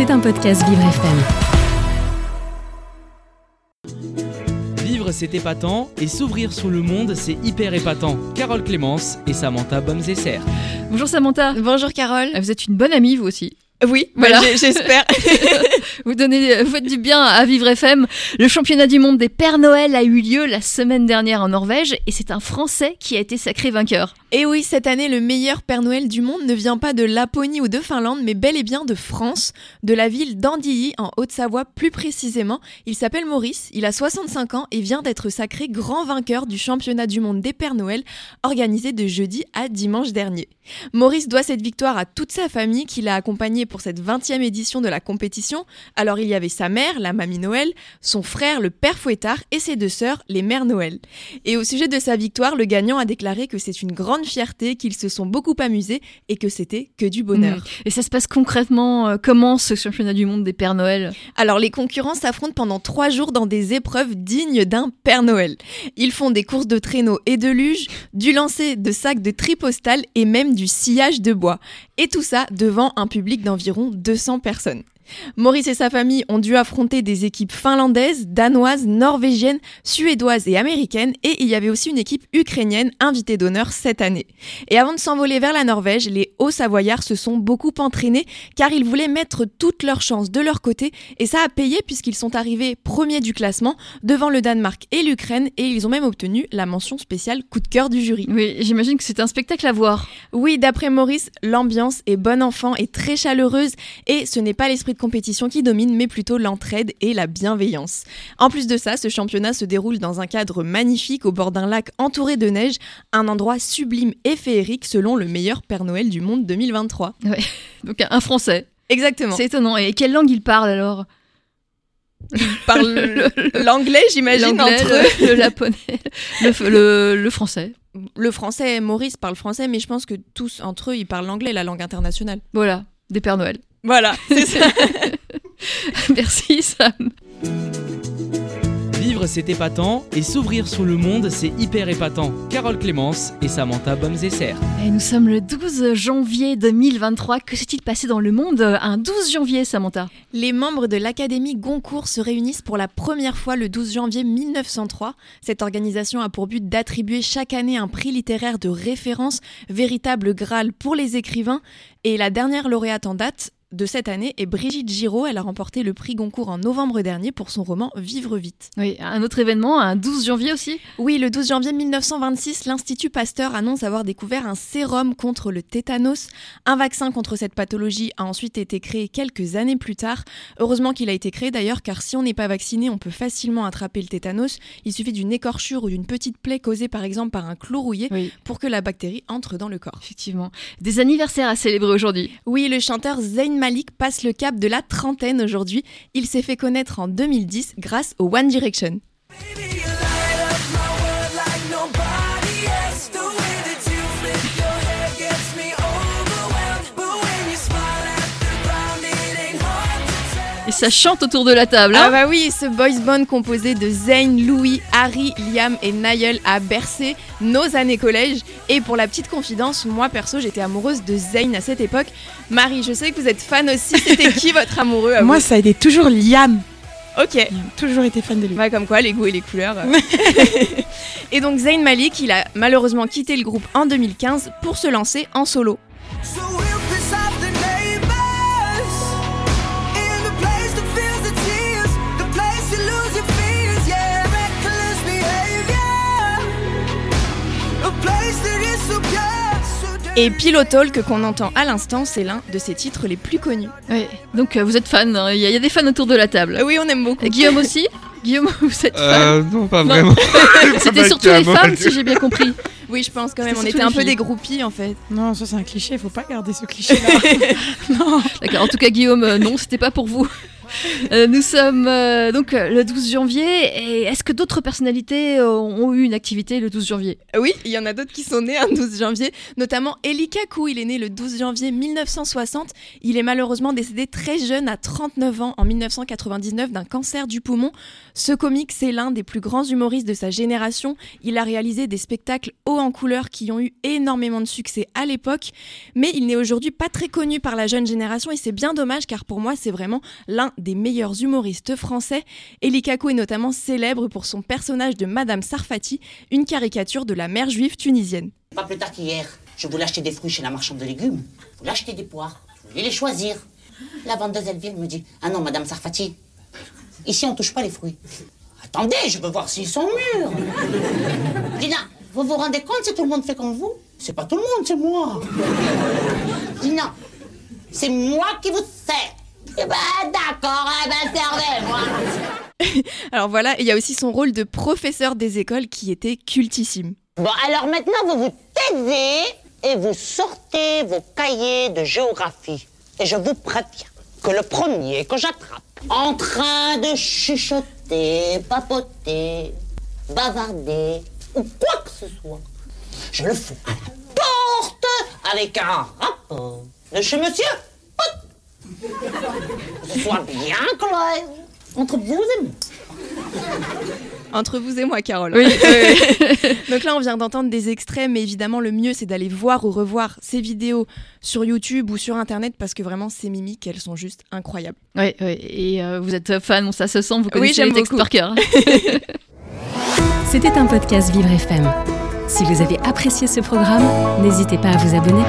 C'est un podcast Vivre FM. Vivre c'est épatant et s'ouvrir sur le monde c'est hyper épatant. Carole Clémence et Samantha Bomzesser. Bonjour Samantha. Bonjour Carole. Vous êtes une bonne amie vous aussi. Oui, Voilà. j'espère. Vous donnez, vous faites du bien à Vivre FM. Le championnat du monde des Pères Noël a eu lieu la semaine dernière en Norvège et c'est un Français qui a été sacré vainqueur. Et oui, cette année, le meilleur Père Noël du monde ne vient pas de Laponie ou de Finlande, mais bel et bien de France, de la ville d'Andilly, en Haute-Savoie plus précisément. Il s'appelle Maurice, il a 65 ans et vient d'être sacré grand vainqueur du championnat du monde des Pères Noël, organisé de jeudi à dimanche dernier. Maurice doit cette victoire à toute sa famille qui l'a accompagné pour cette 20e édition de la compétition. Alors il y avait sa mère, la mamie Noël, son frère, le père Fouettard, et ses deux sœurs, les mères Noël. Et au sujet de sa victoire, le gagnant a déclaré que c'est une grande fierté, qu'ils se sont beaucoup amusés et que c'était que du bonheur. Mm. Et ça se passe concrètement euh, comment ce championnat du monde des Pères Noël? Alors les concurrents s'affrontent pendant trois jours dans des épreuves dignes d'un Père Noël. Ils font des courses de traîneaux et de luge, du lancer de sacs de tri postal et même du sillage de bois. Et tout ça devant un public d'environ 200 personnes. Maurice et sa famille ont dû affronter des équipes finlandaises, danoises, norvégiennes, suédoises et américaines, et il y avait aussi une équipe ukrainienne invitée d'honneur cette année. Et avant de s'envoler vers la Norvège, les Hauts-Savoyards se sont beaucoup entraînés car ils voulaient mettre toutes leurs chances de leur côté et ça a payé puisqu'ils sont arrivés premiers du classement devant le Danemark et l'Ukraine et ils ont même obtenu la mention spéciale coup de cœur du jury. Oui, j'imagine que c'est un spectacle à voir. Oui, d'après Maurice, l'ambiance est bon enfant et très chaleureuse et ce n'est pas l'esprit de compétition qui domine mais plutôt l'entraide et la bienveillance. En plus de ça, ce championnat se déroule dans un cadre magnifique au bord d'un lac entouré de neige, un endroit sublime et féerique selon le meilleur Père Noël du monde 2023. Donc un Français. Exactement. C'est étonnant. Et quelle langue il parle alors? Par le- l'anglais, j'imagine, entre eux. le, le japonais, le, le- le français. Le français, Maurice parle français, mais je pense que tous entre eux, ils parlent l'anglais, la langue internationale. Voilà, des Pères Noël. Voilà, c'est ça. Merci Sam. Vivre c'est épatant et s'ouvrir sur le monde c'est hyper épatant. Carole Clémence et Samantha Bomzesser. Et nous sommes le 12 janvier 2023. Que s'est-il passé dans le monde un 12 janvier, Samantha? Les membres de l'Académie Goncourt se réunissent pour la première fois le 12 janvier 1903. Cette organisation a pour but d'attribuer chaque année un prix littéraire de référence, véritable Graal pour les écrivains. Et la dernière lauréate en date de cette année est Brigitte Giraud. Elle a remporté le prix Goncourt en novembre dernier pour son roman Vivre vite. Oui, un autre événement, un 12 janvier aussi? Oui, le 12 janvier 1926, l'Institut Pasteur annonce avoir découvert un sérum contre le tétanos. Un vaccin contre cette pathologie a ensuite été créé quelques années plus tard. Heureusement qu'il a été créé d'ailleurs, car si on n'est pas vacciné, on peut facilement attraper le tétanos. Il suffit d'une écorchure ou d'une petite plaie causée par exemple par un clou rouillé Oui, pour que la bactérie entre dans le corps. effectivement. Des anniversaires à célébrer aujourd'hui. Oui, le chanteur Zayn Malik passe le cap de la trentaine aujourd'hui. Il s'est fait connaître en 2010 grâce au One Direction. Et ça chante autour de la table. Ah hein bah oui, ce boys band composé de Zayn, Louis, Harry, Liam et Niall a bercé nos années collège. Et pour la petite confidence, moi perso, j'étais amoureuse de Zayn à cette époque. Marie, je sais que vous êtes fan aussi. C'était qui votre amoureux à Moi, vous ça a été toujours Liam. Ok. J'ai toujours été fan de lui. Ouais, comme quoi, les goûts et les couleurs. euh. et donc Zayn Malik, il a malheureusement quitté le groupe en 2015 pour se lancer en solo. Et Pillow Talk qu'on entend à l'instant, c'est l'un de ses titres les plus connus. Donc euh, vous êtes fan, hein. il y, a- il y a des fans autour de la table. Oui, on aime beaucoup. Et Guillaume aussi Guillaume, vous êtes fan Euh, non, pas Non. vraiment. C'était surtout les femmes, si j'ai bien compris. Oui, je pense quand même. On était un peu des groupies en fait. Non, ça c'est un cliché, faut pas garder ce cliché-là. non. D'accord, en tout cas Guillaume, euh, non, c'était pas pour vous. Euh, nous sommes euh, donc euh, le 12 janvier. Est-ce que d'autres personnalités ont eu une activité le 12 janvier? Oui, il y en a d'autres qui sont nés un 12 janvier, notamment Eli Kaku. Il est né le 12 janvier 1960. Il est malheureusement décédé très jeune, à 39 ans, en 1999, d'un cancer du poumon. Ce comique, c'est l'un des plus grands humoristes de sa génération. Il a réalisé des spectacles hauts en couleur qui ont eu énormément de succès à l'époque, mais il n'est aujourd'hui pas très connu par la jeune génération et c'est bien dommage car pour moi, c'est vraiment l'un des meilleurs humoristes français. Eli Kaku est notamment célèbre pour son personnage de Madame Sarfati, une caricature de la mère juive tunisienne. Pas plus tard qu'hier, je voulais acheter des fruits chez la marchande de légumes. Je voulais acheter des poires. Je voulais les choisir. La vendeuse, elle vient, me dit Ah non, madame Sarfati, ici on touche pas les fruits. Attendez, je veux voir s'ils sont mûrs. Dina, vous vous rendez compte si tout le monde fait comme vous? C'est pas tout le monde, c'est moi. Dina, c'est moi qui vous sers. Eh ben d'accord, eh ben servez-moi. Alors voilà, il y a aussi son rôle de professeur des écoles qui était cultissime. Bon, alors maintenant, vous vous taisez et vous sortez vos cahiers de géographie. Et je vous préviens que le premier que j'attrape en train de chuchoter, papoter, bavarder ou quoi que ce soit, je le fous à la porte avec un rapport de chez monsieur. Soit bien clair entre vous et moi. Entre vous et moi, Carole. Oui, oui, Donc là, on vient d'entendre des extraits, mais évidemment, le mieux, c'est d'aller voir ou revoir ces vidéos sur YouTube ou sur Internet parce que vraiment, ces mimiques, elles sont juste incroyables. oui. oui. Et euh, vous êtes fan, ça se sent, vous Oui, connaissez j'aime les textes par cœur. C'était un podcast Vivre FM. Si vous avez apprécié ce programme, n'hésitez pas à vous abonner.